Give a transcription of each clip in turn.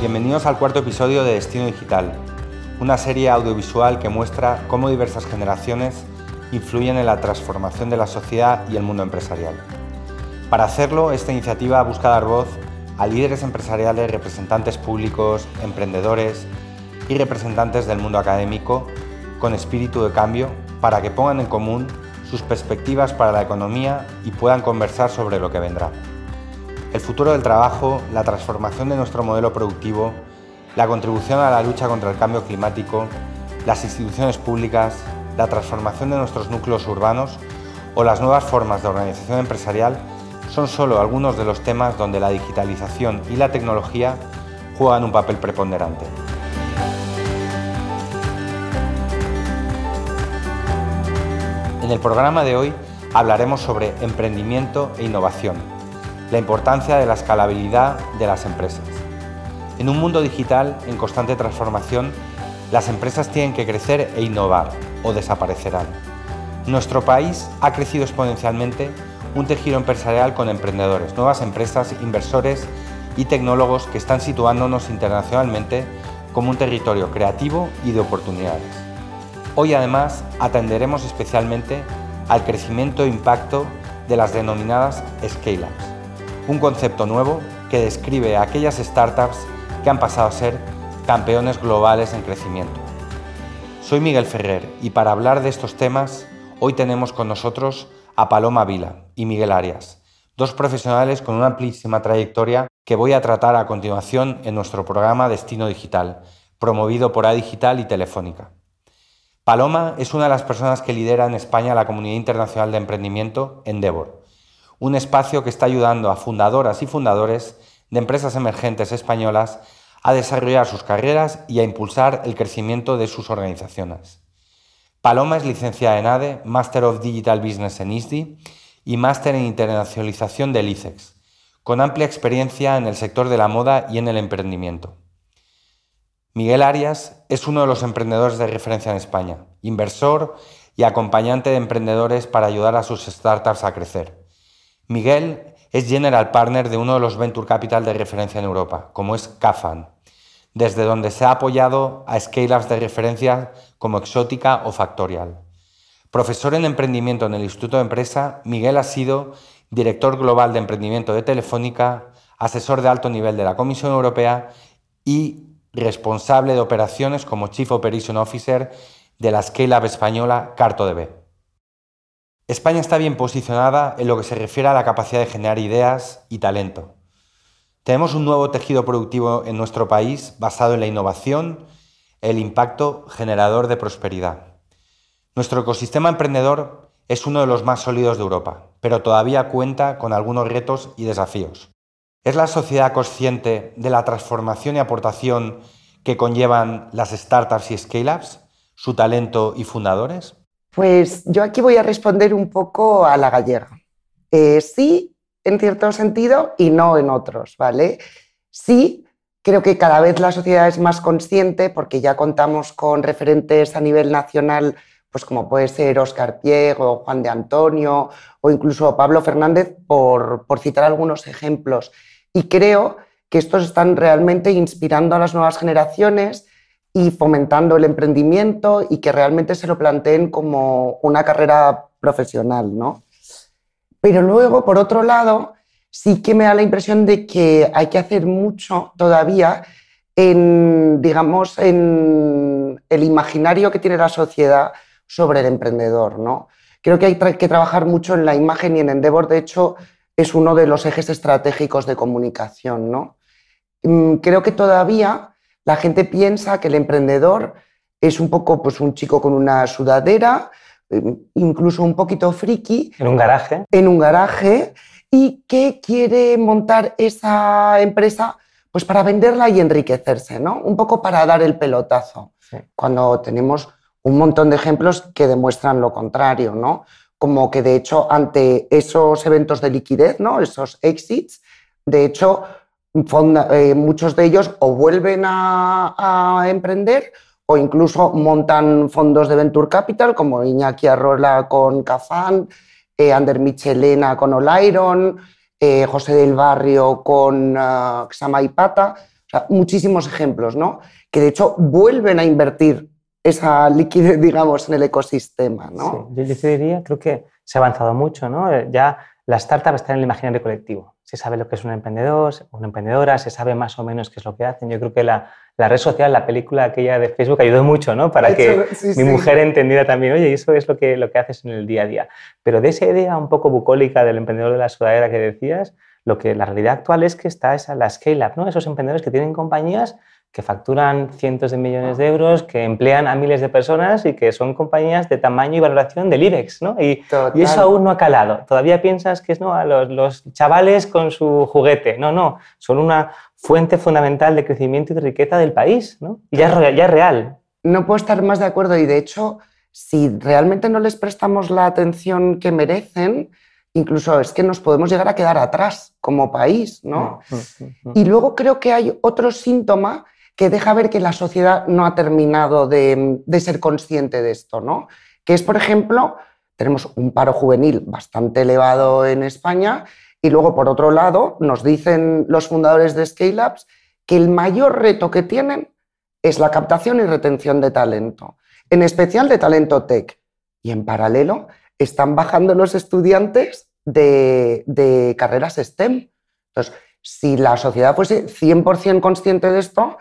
Bienvenidos al cuarto episodio de Destino Digital, una serie audiovisual que muestra cómo diversas generaciones influyen en la transformación de la sociedad y el mundo empresarial. Para hacerlo, esta iniciativa busca dar voz a líderes empresariales, representantes públicos, emprendedores y representantes del mundo académico con espíritu de cambio para que pongan en común sus perspectivas para la economía y puedan conversar sobre lo que vendrá el futuro del trabajo, la transformación de nuestro modelo productivo, la contribución a la lucha contra el cambio climático, las instituciones públicas, la transformación de nuestros núcleos urbanos o las nuevas formas de organización empresarial son solo algunos de los temas donde la digitalización y la tecnología juegan un papel preponderante. En el programa de hoy hablaremos sobre emprendimiento e innovación la importancia de la escalabilidad de las empresas. En un mundo digital en constante transformación, las empresas tienen que crecer e innovar o desaparecerán. Nuestro país ha crecido exponencialmente un tejido empresarial con emprendedores, nuevas empresas, inversores y tecnólogos que están situándonos internacionalmente como un territorio creativo y de oportunidades. Hoy además atenderemos especialmente al crecimiento e impacto de las denominadas scale-ups un concepto nuevo que describe a aquellas startups que han pasado a ser campeones globales en crecimiento. Soy Miguel Ferrer y para hablar de estos temas hoy tenemos con nosotros a Paloma Vila y Miguel Arias, dos profesionales con una amplísima trayectoria que voy a tratar a continuación en nuestro programa Destino Digital, promovido por A Digital y Telefónica. Paloma es una de las personas que lidera en España la comunidad internacional de emprendimiento Endeavor un espacio que está ayudando a fundadoras y fundadores de empresas emergentes españolas a desarrollar sus carreras y a impulsar el crecimiento de sus organizaciones. Paloma es licenciada en ADE, Master of Digital Business en ISDI y Máster en Internacionalización del ICEX, con amplia experiencia en el sector de la moda y en el emprendimiento. Miguel Arias es uno de los emprendedores de referencia en España, inversor y acompañante de emprendedores para ayudar a sus startups a crecer. Miguel es General Partner de uno de los Venture Capital de referencia en Europa, como es CAFAN, desde donde se ha apoyado a scale-ups de referencia como Exótica o Factorial. Profesor en emprendimiento en el Instituto de Empresa, Miguel ha sido director global de emprendimiento de Telefónica, asesor de alto nivel de la Comisión Europea y responsable de operaciones como Chief Operation Officer de la scale-up española CartoDB. España está bien posicionada en lo que se refiere a la capacidad de generar ideas y talento. Tenemos un nuevo tejido productivo en nuestro país basado en la innovación, el impacto generador de prosperidad. Nuestro ecosistema emprendedor es uno de los más sólidos de Europa, pero todavía cuenta con algunos retos y desafíos. ¿Es la sociedad consciente de la transformación y aportación que conllevan las startups y scale-ups, su talento y fundadores? Pues yo aquí voy a responder un poco a la gallega. Eh, sí, en cierto sentido, y no en otros, ¿vale? Sí, creo que cada vez la sociedad es más consciente porque ya contamos con referentes a nivel nacional, pues como puede ser Óscar Piego, Juan de Antonio o incluso Pablo Fernández, por, por citar algunos ejemplos. Y creo que estos están realmente inspirando a las nuevas generaciones y fomentando el emprendimiento y que realmente se lo planteen como una carrera profesional, ¿no? Pero luego, por otro lado, sí que me da la impresión de que hay que hacer mucho todavía en, digamos, en el imaginario que tiene la sociedad sobre el emprendedor, ¿no? Creo que hay que trabajar mucho en la imagen y en Endeavor, de hecho, es uno de los ejes estratégicos de comunicación, ¿no? Mm, creo que todavía la gente piensa que el emprendedor es un poco pues, un chico con una sudadera, eh, incluso un poquito friki. En un garaje. En un garaje. Y que quiere montar esa empresa pues para venderla y enriquecerse, ¿no? Un poco para dar el pelotazo. Cuando tenemos un montón de ejemplos que demuestran lo contrario, ¿no? Como que de hecho ante esos eventos de liquidez, ¿no? Esos exits, de hecho eh, muchos de ellos o vuelven a, emprender o incluso montan fondos de Venture Capital como Iñaki Arrola con Cafán, eh, Ander Michelena con Olairon, eh, José del Barrio con uh, Xama y Pata. O muchísimos ejemplos, ¿no? Que de hecho vuelven a invertir esa liquidez, digamos, en el ecosistema, ¿no? Sí, yo, diría, creo que se ha avanzado mucho, ¿no? Ya la startup está en el imaginario colectivo. Se sabe lo que es un emprendedor, una emprendedora, se sabe más o menos qué es lo que hacen. Yo creo que la, la red social, la película aquella de Facebook ayudó mucho, ¿no? Para que mi mujer entendiera también, oye, eso es lo que, lo que haces en el día a día. Pero de esa idea un poco bucólica del emprendedor de la sudadera que decías, lo que la realidad actual es que está esa, la scale-up, ¿no? Esos emprendedores que tienen compañías que facturan cientos de millones de euros, que emplean a miles de personas y que son compañías de tamaño y valoración del IBEX, ¿no? Y, y eso aún no ha calado. Todavía piensas que es ¿no? a los, los, chavales con su juguete. No, no, son una fuente fundamental de crecimiento y de riqueza del país, ¿no? Y ya es, ya es real. No puedo estar más de acuerdo y de hecho, si realmente no les prestamos la atención que merecen, incluso es que nos podemos llegar a quedar atrás como país, ¿no? Mm, mm, mm, y luego creo que hay otro síntoma que deja ver que la sociedad no ha terminado de, ser consciente de esto, ¿no? Que es, por ejemplo, tenemos un paro juvenil bastante elevado en España y luego, por otro lado, nos dicen los fundadores de Scale Ups que el mayor reto que tienen es la captación y retención de talento, en especial de talento tech. Y en paralelo están bajando los estudiantes de, de carreras STEM. Entonces, si la sociedad fuese 100% consciente de esto,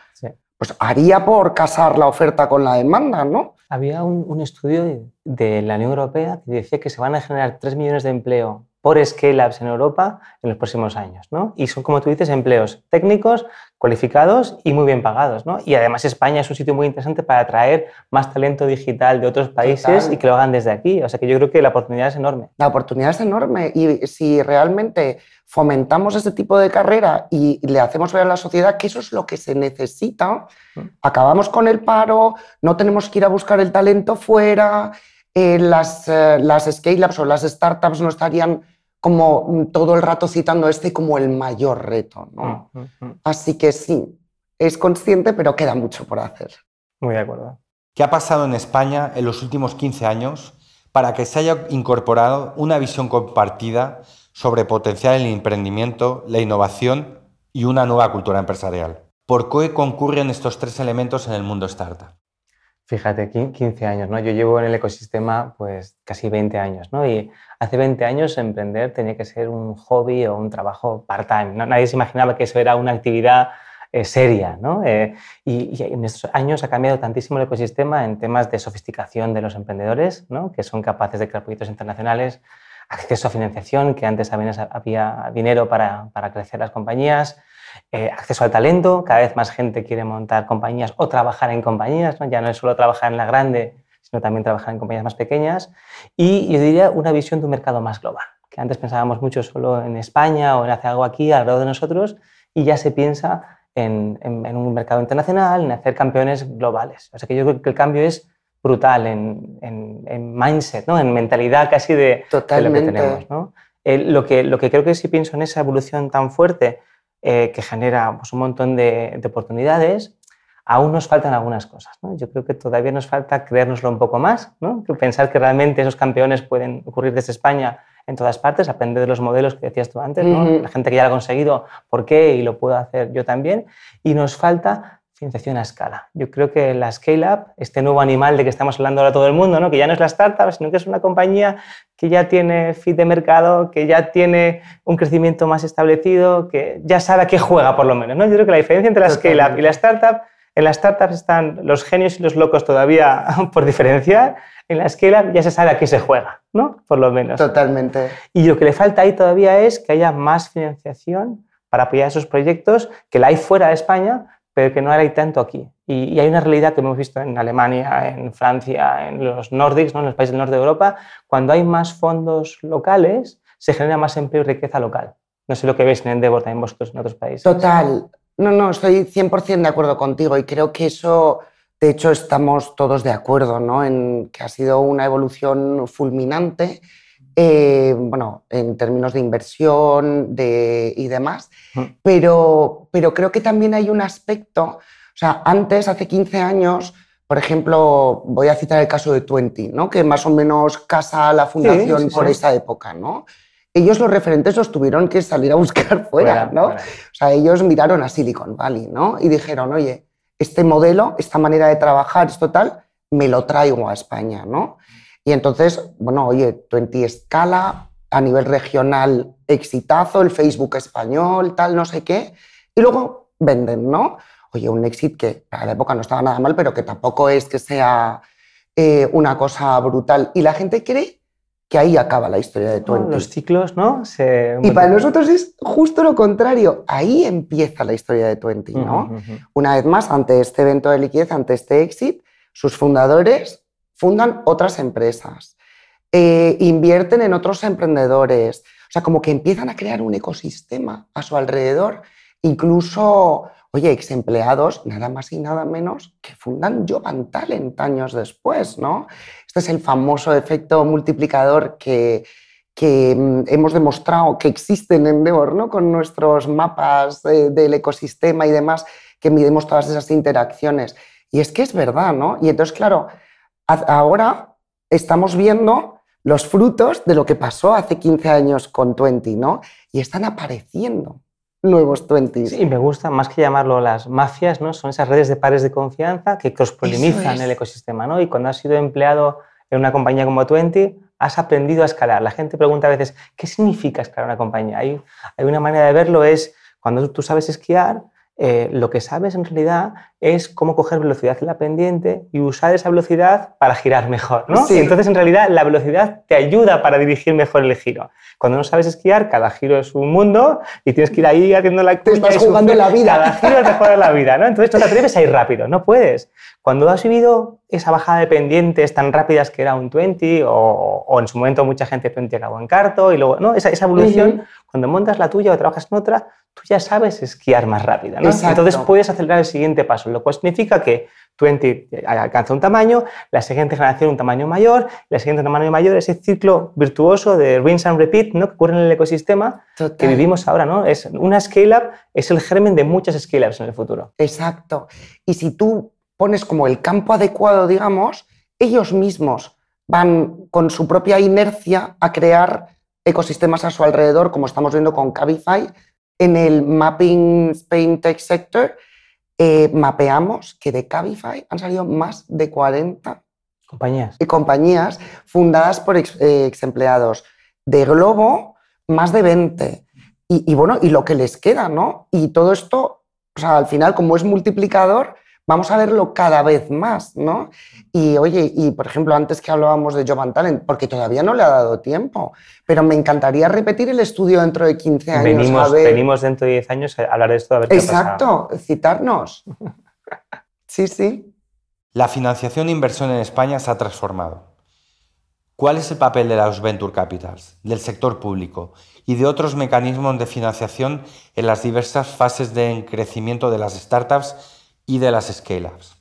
pues haría por casar la oferta con la demanda, ¿no? Había un, estudio de, la Unión Europea que decía que se van a generar 3 millones de empleo por scale-ups en Europa en los próximos años. ¿no? Y son, como tú dices, empleos técnicos, cualificados y muy bien pagados. ¿no? Y además España es un sitio muy interesante para atraer más talento digital de otros países y que lo hagan desde aquí. O sea que yo creo que la oportunidad es enorme. La oportunidad es enorme y si realmente fomentamos este tipo de carrera y le hacemos ver a la sociedad que eso es lo que se necesita, mm. acabamos con el paro, no tenemos que ir a buscar el talento fuera, eh, las, eh, las scale-ups o las startups no estarían como todo el rato citando este como el mayor reto. ¿no? Mm, mm, mm. Así que sí, es consciente, pero queda mucho por hacer. Muy de acuerdo. ¿Qué ha pasado en España en los últimos 15 años para que se haya incorporado una visión compartida sobre potenciar el emprendimiento, la innovación y una nueva cultura empresarial? ¿Por qué concurren estos tres elementos en el mundo startup? Fíjate, 15 años, ¿no? Yo llevo en el ecosistema pues casi 20 años, ¿no? Y hace 20 años emprender tenía que ser un hobby o un trabajo part-time, ¿no? Nadie se imaginaba que eso era una actividad eh, seria, ¿no? Eh, y, en estos años ha cambiado tantísimo el ecosistema en temas de sofisticación de los emprendedores, ¿no? Que son capaces de crear proyectos internacionales, acceso a financiación, que antes había dinero para, para crecer las compañías, eh, acceso al talento, cada vez más gente quiere montar compañías o trabajar en compañías, ¿no? ya no es solo trabajar en la grande, sino también trabajar en compañías más pequeñas. Y yo diría una visión de un mercado más global, que antes pensábamos mucho solo en España o en hacer algo aquí alrededor de nosotros y ya se piensa en, un mercado internacional, en hacer campeones globales. O sea que yo creo que el cambio es brutal en, mindset, ¿no? en mentalidad casi de, lo que tenemos. ¿no? lo, que, lo que creo que si pienso en esa evolución tan fuerte eh, que genera pues, un montón de, oportunidades, aún nos faltan algunas cosas. Yo creo que todavía nos falta creérnoslo un poco más, ¿no? pensar que realmente esos campeones pueden ocurrir desde España en todas partes, aprender de los modelos que decías tú antes, la gente que ya lo ha conseguido, por qué y lo puedo hacer yo también. Y nos falta financiación a escala. Yo creo que la scale-up, este nuevo animal de que estamos hablando ahora todo el mundo, ¿no? que ya no es la startup, sino que es una compañía que ya tiene fit de mercado, que ya tiene un crecimiento más establecido, que ya sabe a qué juega por lo menos. ¿no? Yo creo que la diferencia entre la scale-up y la startup, en las startups están los genios y los locos todavía por diferenciar, en la scale-up ya se sabe a qué se juega, ¿no? por lo menos. Totalmente. Y lo que le falta ahí todavía es que haya más financiación para apoyar esos proyectos, que la hay fuera de España, pero que no hay tanto aquí. Y, hay una realidad que hemos visto en Alemania, en Francia, en los nórdicos, ¿no? en los países del norte de Europa, cuando hay más fondos locales, se genera más empleo y riqueza local. No sé lo que veis en Endeavor también vosotros en otros países. Total. No, no, estoy 100% de acuerdo contigo y creo que eso, de hecho, estamos todos de acuerdo, ¿no? En que ha sido una evolución fulminante eh, bueno, en términos de inversión y demás, pero, pero creo que también hay un aspecto, o sea, antes, hace 15 años, por ejemplo, voy a citar el caso de Twenty, ¿no? que más o menos casa la fundación por esa época. ¿no? Ellos los referentes los tuvieron que salir a buscar fuera, ¿no? O sea, ellos miraron a Silicon Valley ¿no? y dijeron, oye, este modelo, esta manera de trabajar, esto tal, me lo traigo a España, ¿no? Y entonces, bueno, oye, Twenty escala a nivel regional, exitazo, el Facebook español, tal, no sé qué, y luego venden, ¿no? Oye, un éxito que para la época no estaba nada mal, pero que tampoco es que sea eh, una cosa brutal. Y la gente cree que ahí acaba la historia de Twenty. los ciclos, ¿no? y para nosotros es justo lo contrario. Ahí empieza la historia de Twenty, ¿no? Una vez más, ante este evento de liquidez, ante este éxito, sus fundadores fundan otras empresas, eh, invierten en otros emprendedores, o sea, como que empiezan a crear un ecosistema a su alrededor, incluso, oye, ex empleados, nada más y nada menos, que fundan Jovan Talent años después, ¿no? Este es el famoso efecto multiplicador que, que mm, hemos demostrado que existe en Endeavor, ¿no? Con nuestros mapas del ecosistema y demás, que midimos todas esas interacciones. Y es que es verdad, ¿no? Y entonces, claro, ahora estamos viendo los frutos de lo que pasó hace 15 años con Twenty, ¿no? Y están apareciendo nuevos Twenties. Sí, me gusta, más que llamarlo las mafias, ¿no? Son esas redes de pares de confianza que cross-polinizan el ecosistema, ¿no? Y cuando has sido empleado en una compañía como Twenty, has aprendido a escalar. La gente pregunta a veces, ¿qué significa escalar una compañía? Hay, hay una manera de verlo, es cuando tú sabes esquiar, eh, lo que sabes en realidad es cómo coger velocidad en la pendiente y usar esa velocidad para girar mejor, ¿no? Sí. entonces, en realidad, la velocidad te ayuda para dirigir mejor el giro. Cuando no sabes esquiar, cada giro es un mundo y tienes que ir ahí haciendo la Te estás jugando la vida. Cada giro es mejor la vida, ¿no? Entonces, no te atreves a ir rápido, no puedes. Cuando has vivido esa bajada de pendientes tan rápidas que era un 20 o, en su momento mucha gente 20 acabó en carto y luego, ¿no? Esa, esa evolución, cuando montas la tuya o trabajas en otra, tú ya sabes esquiar más rápido. ¿no? Entonces puedes acelerar el siguiente paso, lo cual significa que 20 alcanza un tamaño, la siguiente generación un tamaño mayor, la siguiente tamaño mayor, ese ciclo virtuoso de rinse and repeat ¿no? que ocurre en el ecosistema que vivimos ahora. ¿no? Es una scale-up es el germen de muchas scale-ups en el futuro. Exacto. Y si tú pones como el campo adecuado, digamos, ellos mismos van con su propia inercia a crear ecosistemas a su alrededor, como estamos viendo con Cabify, en el Mapping Spain Tech Sector, eh, mapeamos que de Cabify han salido más de 40 compañías, y compañías fundadas por ex, eh, empleados. De Globo, más de 20. Y, y, bueno, y lo que les queda, ¿no? Y todo esto, o sea, al final, como es multiplicador, vamos a verlo cada vez más, ¿no? Y oye, y por ejemplo, antes que hablábamos de Jovan Talent, porque todavía no le ha dado tiempo, pero me encantaría repetir el estudio dentro de 15 años. Venimos, venimos dentro de 10 años a hablar de esto, a ver Exacto, citarnos. sí, sí. La financiación e inversión en España se ha transformado. ¿Cuál es el papel de los venture capitals, del sector público y de otros mecanismos de financiación en las diversas fases de crecimiento de las startups y de las scale-ups?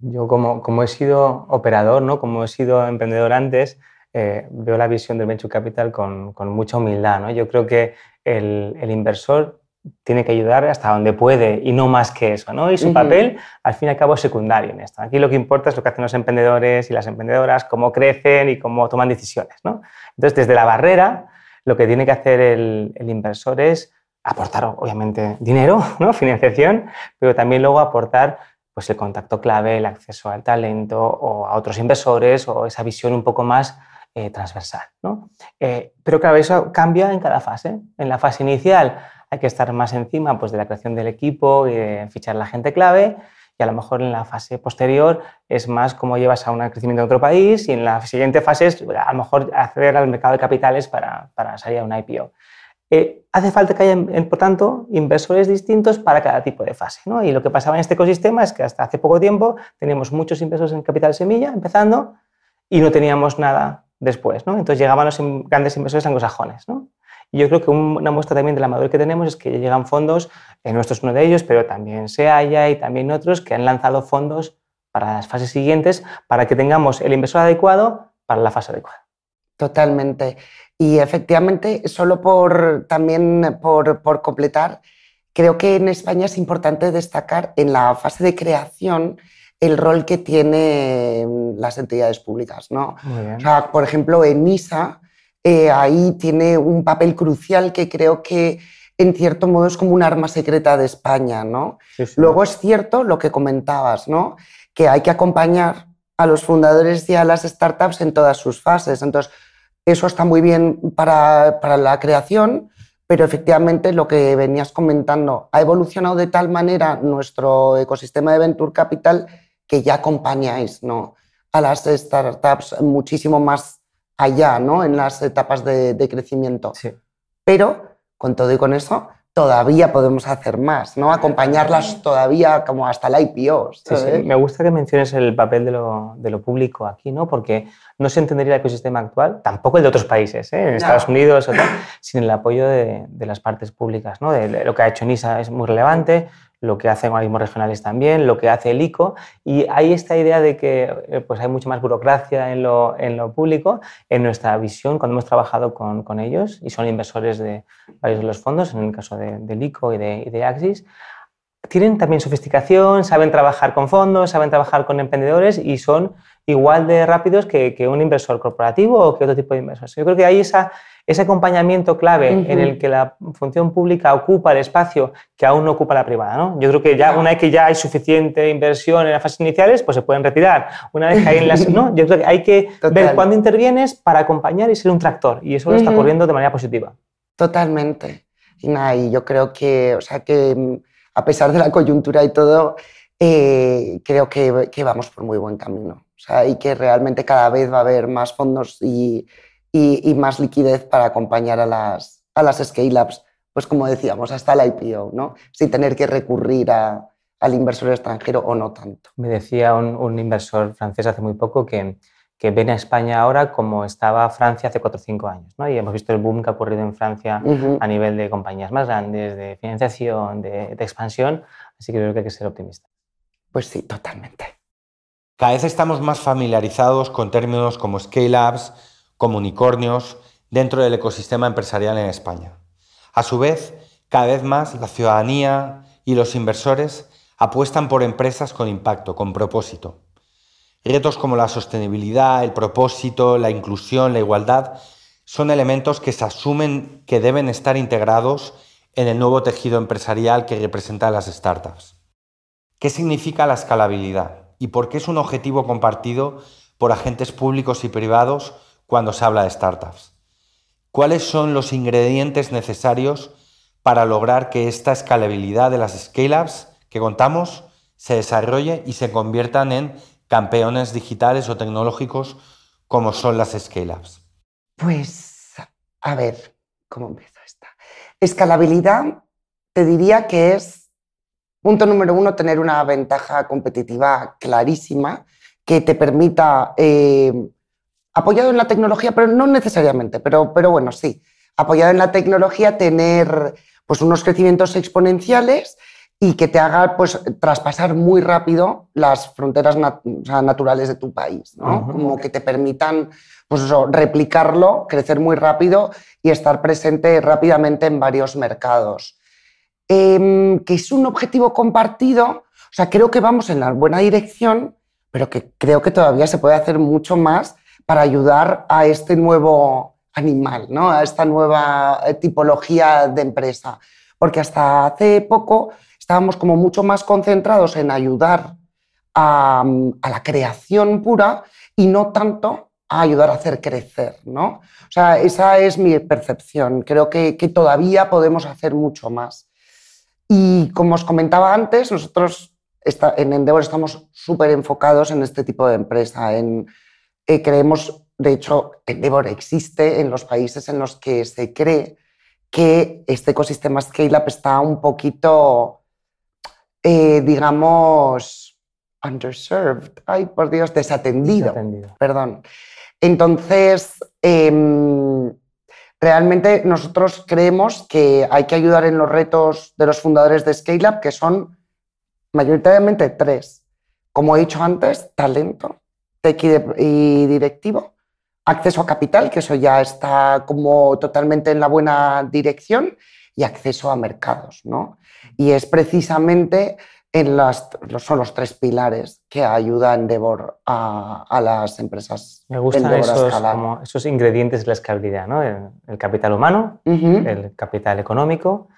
Yo como, como, he sido operador, ¿no? como he sido emprendedor antes, eh, veo la visión del Venture Capital con, con mucha humildad. ¿no? Yo creo que el, el, inversor tiene que ayudar hasta donde puede y no más que eso. ¿no? Y su papel, al fin y al cabo, es secundario en esto. Aquí lo que importa es lo que hacen los emprendedores y las emprendedoras, cómo crecen y cómo toman decisiones. ¿no? Entonces, desde la barrera, lo que tiene que hacer el, el inversor es aportar, obviamente, dinero, ¿no? financiación, pero también luego aportar pues, el contacto clave, el acceso al talento o a otros inversores o esa visión un poco más eh, transversal. ¿no? Eh, pero claro, eso cambia en cada fase. En la fase inicial hay que estar más encima pues, de la creación del equipo y de fichar la gente clave y a lo mejor en la fase posterior es más cómo llevas a un crecimiento en otro país y en la siguiente fase es a lo mejor acceder al mercado de capitales para, para salir a una IPO. Eh, hace falta que haya, por tanto, inversores distintos para cada tipo de fase. ¿no? Y lo que pasaba en este ecosistema es que hasta hace poco tiempo teníamos muchos inversores en capital semilla empezando y no teníamos nada después. ¿no? Entonces llegaban los grandes inversores anglosajones. ¿no? Y yo creo que una muestra también de la madurez que tenemos es que llegan fondos, eh, nuestro es uno de ellos, pero también SEAYA y también otros que han lanzado fondos para las fases siguientes para que tengamos el inversor adecuado para la fase adecuada. Totalmente. Y efectivamente, solo por también por, completar, creo que en España es importante destacar en la fase de creación el rol que tienen las entidades públicas. ¿no? O sea, por ejemplo, en NISA, eh, ahí tiene un papel crucial que creo que en cierto modo es como un arma secreta de España. ¿no? Sí, sí. Luego es cierto lo que comentabas, ¿no? que hay que acompañar a los fundadores y a las startups en todas sus fases. Entonces, eso está muy bien para, para la creación, pero efectivamente lo que venías comentando, ha evolucionado de tal manera nuestro ecosistema de Venture Capital que ya acompañáis ¿no? a las startups muchísimo más allá ¿no? en las etapas de, de crecimiento. Sí. Pero con todo y con eso, todavía podemos hacer más, ¿no? Acompañarlas todavía como hasta la IPO. Sí, sí. ¿sabes? Me gusta que menciones el papel de lo, de lo público aquí, ¿no? Porque no se entendería el ecosistema actual, tampoco el de otros países, ¿eh? en No. Estados Unidos o tal, sin el apoyo de, de las partes públicas, ¿no? De lo que ha hecho NISA es muy relevante, lo que hacen organismos regionales también, lo que hace el ICO, y hay esta idea de que eh, pues hay mucha más burocracia en lo, en lo público. En nuestra visión, cuando hemos trabajado con, con ellos, y son inversores de varios de los fondos, en el caso de, del ICO y de, y de Axis, tienen también sofisticación, saben trabajar con fondos, saben trabajar con emprendedores y son igual de rápidos que, que un inversor corporativo o que otro tipo de inversores. Yo creo que hay esa, ese acompañamiento clave Ujú. en el que la función pública ocupa el espacio que aún no ocupa la privada. ¿no? Yo creo que ya una vez que ya hay suficiente inversión en las fases iniciales, pues se pueden retirar. Una vez que hay en las... ¿no? Yo creo que hay que Total. ver cuándo intervienes para acompañar y ser un tractor. Y eso lo está ocurriendo de manera positiva. Totalmente. Y nada, y yo creo que, o sea, que mm, a pesar de la coyuntura y todo, eh, creo que, que vamos por muy buen camino. O sea, y que realmente cada vez va a haber más fondos y, y- y más liquidez para acompañar a las, a las scale-ups, pues como decíamos, hasta la IPO, ¿no? Sin tener que recurrir a- al inversor extranjero o no tanto. Me decía un, un inversor francés hace muy poco que, que ven a España ahora como estaba Francia hace 4 o 5 años. ¿no? Y hemos visto el boom que ha ocurrido en Francia Ujú. a nivel de compañías más grandes, de financiación, de, de expansión. Así que creo que hay que ser optimista. Pues sí, totalmente. Cada vez estamos más familiarizados con términos como scale-ups, como unicornios, dentro del ecosistema empresarial en España. A su vez, cada vez más la ciudadanía y los inversores apuestan por empresas con impacto, con propósito. Retos como la sostenibilidad, el propósito, la inclusión, la igualdad, son elementos que se asumen que deben estar integrados en el nuevo tejido empresarial que representan las startups. ¿Qué significa la escalabilidad y por qué es un objetivo compartido por agentes públicos y privados cuando se habla de startups? ¿Cuáles son los ingredientes necesarios para lograr que esta escalabilidad de las scale-ups que contamos se desarrolle y se conviertan en campeones digitales o tecnológicos como son las scale-ups? Pues, a ver, ¿cómo empiezo esta? Escalabilidad, te diría que es, punto número uno, tener una ventaja competitiva clarísima que te permita, eh, apoyado en la tecnología, pero no necesariamente, pero, pero bueno, sí, apoyado en la tecnología, tener pues, unos crecimientos exponenciales y que te haga pues, traspasar muy rápido las fronteras nat- naturales de tu país, ¿no? Como que te permitan pues eso, replicarlo, crecer muy rápido y estar presente rápidamente en varios mercados. Em, que es un objetivo compartido, o sea, creo que vamos en la buena dirección, pero que creo que todavía se puede hacer mucho más para ayudar a este nuevo animal, ¿no? a esta nueva eh, tipología de empresa. Porque hasta hace poco estábamos como mucho más concentrados en ayudar a, a la creación pura y no tanto a ayudar a hacer crecer, ¿no? O sea, esa es mi percepción. Creo que, que todavía podemos hacer mucho más. Y como os comentaba antes, nosotros está- en Endeavor estamos súper enfocados en este tipo de empresa. En, eh, creemos, de hecho, Endeavor existe en los países en los que se cree que este ecosistema Scale-up está un poquito, eh, digamos, underserved. Ay, por Dios, desatendido. Atendido. Perdón. Entonces, em, realmente nosotros creemos que hay que ayudar en los retos de los fundadores de ScaleUp, que son mayoritariamente tres. Como he dicho antes, talento, tech y, directivo, acceso a capital, que eso ya está como totalmente en la buena dirección, y acceso a mercados, ¿no? Y es precisamente en las, son los tres pilares que ayuda Endeavor a, a las empresas. Me gustan esos, como esos, ingredientes de la escalabilidad, ¿no? el, capital humano, el capital económico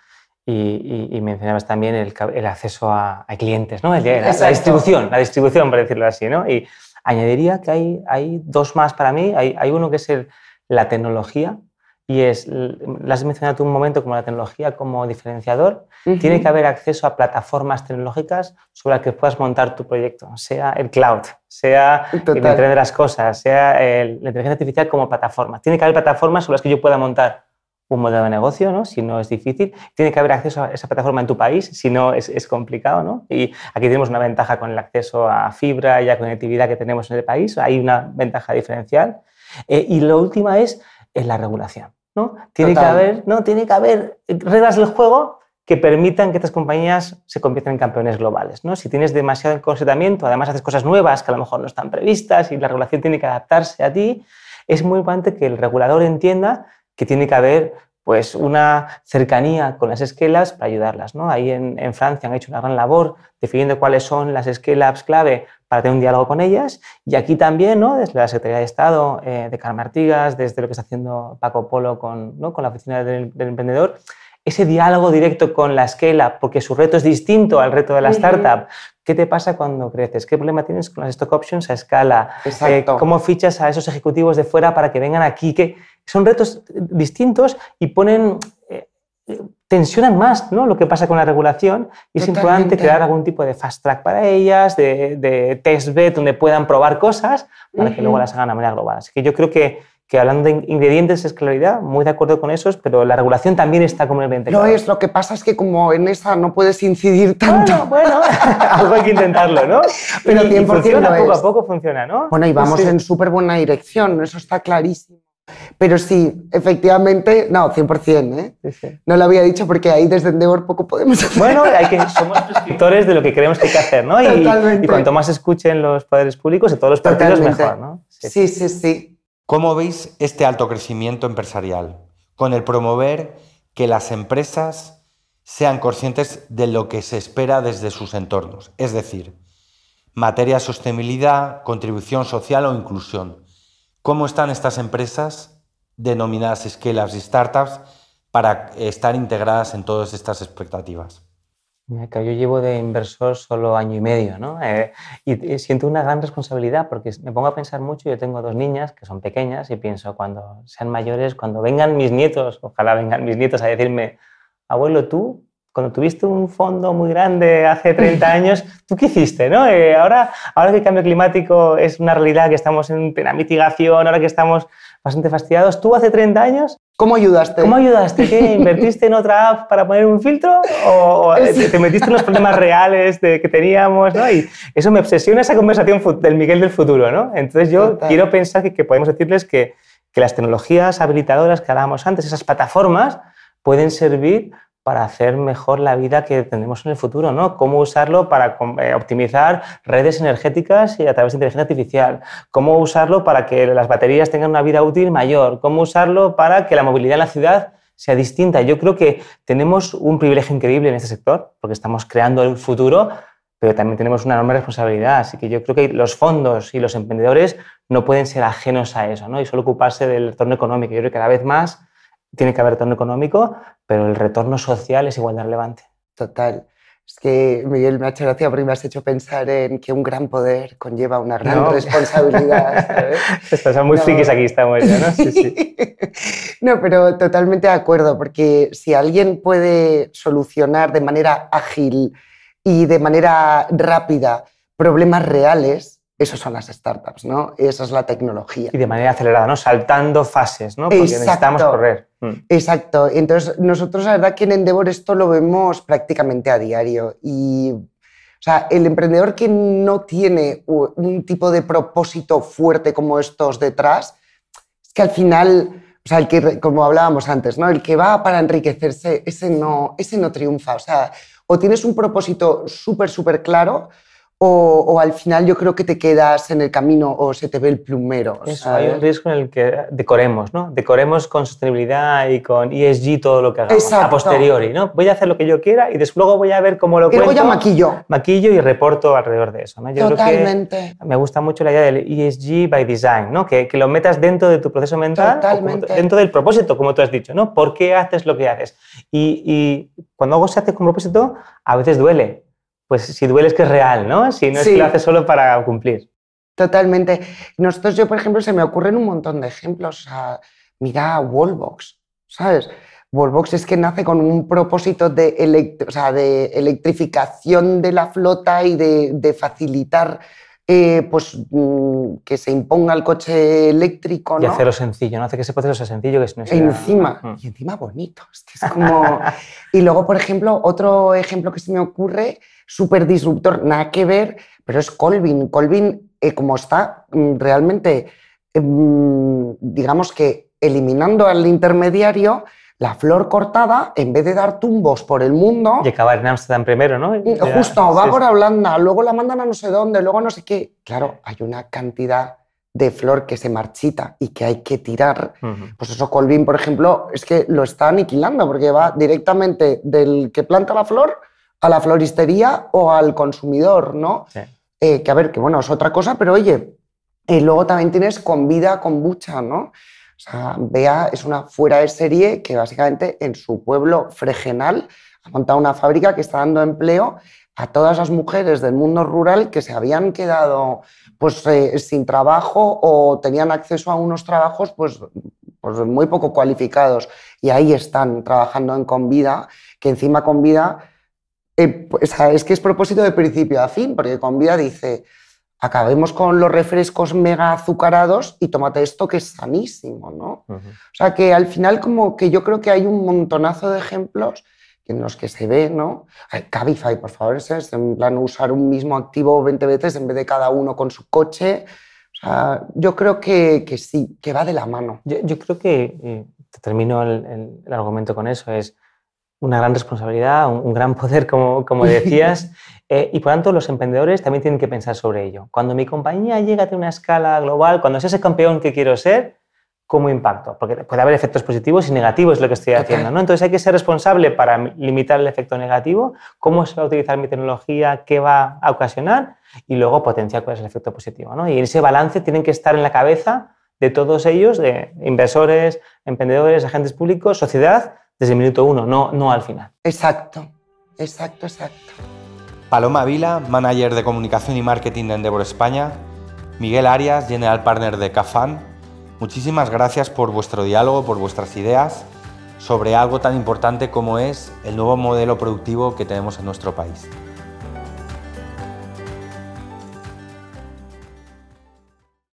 y, y, mencionabas también el, el acceso a, clientes, ¿no? la, la, distribución, la distribución, por decirlo así. ¿no? Y añadiría que hay, hay dos más para mí. Hay, hay uno que es el, la tecnología, y es, la has mencionado tú un momento como la tecnología como diferenciador, tiene que haber acceso a plataformas tecnológicas sobre las que puedas montar tu proyecto, sea el cloud, sea el Internet de las cosas, sea la inteligencia artificial como plataforma. Tiene que haber plataformas sobre las que yo pueda montar un modelo de negocio, ¿no? si no es difícil. Tiene que haber acceso a esa plataforma en tu país, si no es, es complicado. ¿no? Y aquí tenemos una ventaja con el acceso a fibra y a conectividad que tenemos en el país, hay una ventaja diferencial. Eh, y lo último es, es la regulación. ¿no? Tiene, que haber, ¿no? Tiene que haber reglas del juego que permitan que estas compañías se conviertan en campeones globales. ¿no? Si tienes demasiado encorsetamiento, además haces cosas nuevas que a lo mejor no están previstas y la regulación tiene que adaptarse a ti, es muy importante que el regulador entienda que tiene que haber pues una cercanía con las esquelas para ayudarlas. ¿no? Ahí en, Francia han hecho una gran labor definiendo cuáles son las esquelas clave para tener un diálogo con ellas. Y aquí también, ¿no? desde la Secretaría de Estado eh, de Carmen Artigas, desde lo que está haciendo Paco Polo con, ¿no? con la Oficina del, Emprendedor, ese diálogo directo con la esquela, porque su reto es distinto al reto de la startup. ¿Qué te pasa cuando creces? ¿Qué problema tienes con las stock options a escala? Eh, ¿Cómo fichas a esos ejecutivos de fuera para que vengan aquí? ¿Qué, son retos distintos y ponen, eh, tensionan más ¿no? lo que pasa con la regulación y es importante crear algún tipo de fast track para ellas, de, de test bed donde puedan probar cosas para que luego las hagan a manera global. Así que yo creo que, que hablando de ingredientes es claridad, muy de acuerdo con esos, pero la regulación también está como el No es, lo que pasa es que como en esa no puedes incidir tanto. Bueno, algo hay que intentarlo, ¿no? Pero 100% funciona, poco a poco funciona, ¿no? Bueno, y vamos en súper buena dirección, eso está clarísimo. Pero sí, efectivamente, no, 100%, ¿eh? No lo había dicho porque ahí desde Endeavor poco podemos hacer. Bueno, hay que, somos prescriptores de lo que creemos que hay que hacer, ¿no? Y, y, cuanto más escuchen los poderes públicos de todos los partidos, mejor, ¿no? Sí, sí, sí, ¿Cómo veis este alto crecimiento empresarial con el promover que las empresas sean conscientes de lo que se espera desde sus entornos? Es decir, materia de sostenibilidad, contribución social o inclusión ¿Cómo están estas empresas denominadas scale-ups y startups para estar integradas en todas estas expectativas? Yo llevo de inversor solo año y medio, ¿no? Eh, y, siento una gran responsabilidad porque me pongo a pensar mucho. Yo tengo dos niñas que son pequeñas y pienso cuando sean mayores, cuando vengan mis nietos, ojalá vengan mis nietos a decirme, abuelo, tú cuando tuviste un fondo muy grande hace 30 años, ¿tú qué hiciste? ¿no? Eh, ahora, ahora que el cambio climático es una realidad, que estamos en plena mitigación, ahora que estamos bastante fastidiados, ¿tú hace 30 años? ¿Cómo ayudaste? ¿Cómo ayudaste? ¿Qué? ¿Invertiste en otra app para poner un filtro? ¿O, te, metiste en los problemas reales de, que teníamos? ¿no? Y eso me obsesiona esa conversación del Miguel del futuro. ¿no? Entonces yo quiero pensar que, que podemos decirles que, que las tecnologías habilitadoras que hablábamos antes, esas plataformas, pueden servir para hacer mejor la vida que tenemos en el futuro, ¿no? Cómo usarlo para eh, optimizar redes energéticas y a través de inteligencia artificial, cómo usarlo para que las baterías tengan una vida útil mayor, cómo usarlo para que la movilidad en la ciudad sea distinta. Yo creo que tenemos un privilegio increíble en este sector, porque estamos creando el futuro, pero también tenemos una enorme responsabilidad. Así que yo creo que los fondos y los emprendedores no pueden ser ajenos a eso, ¿no? Y solo ocuparse del retorno económico. Yo creo que cada vez más tiene que haber retorno económico, pero el retorno social es igual de relevante. Total. Es que, Miguel, me ha hecho gracia porque me has hecho pensar en que un gran poder conlleva una gran responsabilidad. Estás muy frikis aquí estamos ya, ¿no? Sí, sí. no, pero totalmente de acuerdo, porque si alguien puede solucionar de manera ágil y de manera rápida problemas reales, esas son las startups, ¿no? Esa es la tecnología. Y de manera acelerada, ¿no? Saltando fases, ¿no? Porque necesitamos correr. Mm. Exacto. Entonces, nosotros la verdad que en Endeavor esto lo vemos prácticamente a diario. Y, o sea, el emprendedor que no tiene un tipo de propósito fuerte como estos detrás, es que al final, o sea, el que, como hablábamos antes, ¿no? El que va para enriquecerse, ese no, ese no triunfa. O sea, o tienes un propósito súper, súper claro o, al final yo creo que te quedas en el camino o se te ve el plumero. Eso, hay un riesgo en el que decoremos, ¿no? Decoremos con sostenibilidad y con ESG todo lo que hagamos a posteriori, ¿no? Voy a hacer lo que yo quiera y después luego voy a ver cómo lo y luego ya maquillo. Maquillo y reporto alrededor de eso, ¿no? Yo Totalmente. Creo que me gusta mucho la idea del ESG by design, ¿no? Que, que lo metas dentro de tu proceso mental, dentro del propósito, como tú has dicho, ¿no? ¿Por qué haces lo que haces? Y, y cuando algo se hace con propósito, a veces duele, pues si duele es que es real, ¿no? Si no es que lo hace solo para cumplir. Totalmente. Nosotros, yo, por ejemplo, se me ocurren un montón de ejemplos. mira Wallbox, ¿sabes? Wallbox es que nace con un propósito de, o sea, de electrificación de la flota y de, facilitar eh, pues, mm, que se imponga el coche eléctrico. ¿no? Y hacerlo sencillo, ¿no? Hace que ese proceso sea sencillo. Que no sea... Encima, mm. y encima bonito. Es que es como... y luego, por ejemplo, otro ejemplo que se me ocurre súper disruptor, nada que ver, pero es Colvin. Colvin, eh, como está mm, realmente, em, digamos que eliminando al intermediario, la flor cortada, en vez de dar tumbos por el mundo... Y acabar en Amsterdam primero, ¿no? Mm, justo, va por Holanda, luego la mandan a no sé dónde, luego no sé qué. Claro, hay una cantidad de flor que se marchita y que hay que tirar. Pues eso, Colvin, por ejemplo, es que lo está aniquilando porque va directamente del que planta la flor a la floristería o al consumidor, ¿no? Eh, que a ver, que bueno, es otra cosa, pero oye, y luego también tienes con vida kombucha, ¿no? O sea, Bea es una fuera de serie que básicamente en su pueblo fregenal ha montado una fábrica que está dando empleo a todas las mujeres del mundo rural que se habían quedado pues, eh, sin trabajo o tenían acceso a unos trabajos pues, pues muy poco cualificados. Y ahí están trabajando en Convida, que encima Convida eh, es que es propósito de principio a fin, porque Convida dice, acabemos con los refrescos mega azucarados y tómate esto que es sanísimo, ¿no? O sea, que al final como que yo creo que hay un montonazo de ejemplos en los que se ve, ¿no? Cabify, por favor, es en plan usar un mismo activo 20 veces en vez de cada uno con su coche. O sea, yo creo que, que sí, que va de la mano. Yo, creo que, eh, termino el, el argumento con eso, es una gran responsabilidad, un, gran poder, como, como decías, eh, y por tanto los emprendedores también tienen que pensar sobre ello. Cuando mi compañía llega a una escala global, cuando sea ese campeón que quiero ser, ¿cómo impacto? Porque puede haber efectos positivos y negativos, lo que estoy haciendo. ¿no? Entonces hay que ser responsable para limitar el efecto negativo, cómo se va a utilizar mi tecnología, qué va a ocasionar, y luego potenciar cuál es el efecto positivo. ¿no? Y ese balance tienen que estar en la cabeza de todos ellos, de inversores, emprendedores, agentes públicos, sociedad, desde el minuto uno, no, no al final. Exacto, exacto, exacto. Paloma Vila, manager de comunicación y marketing de Endeavor España. Miguel Arias, general partner de Cafan. Muchísimas gracias por vuestro diálogo, por vuestras ideas sobre algo tan importante como es el nuevo modelo productivo que tenemos en nuestro país.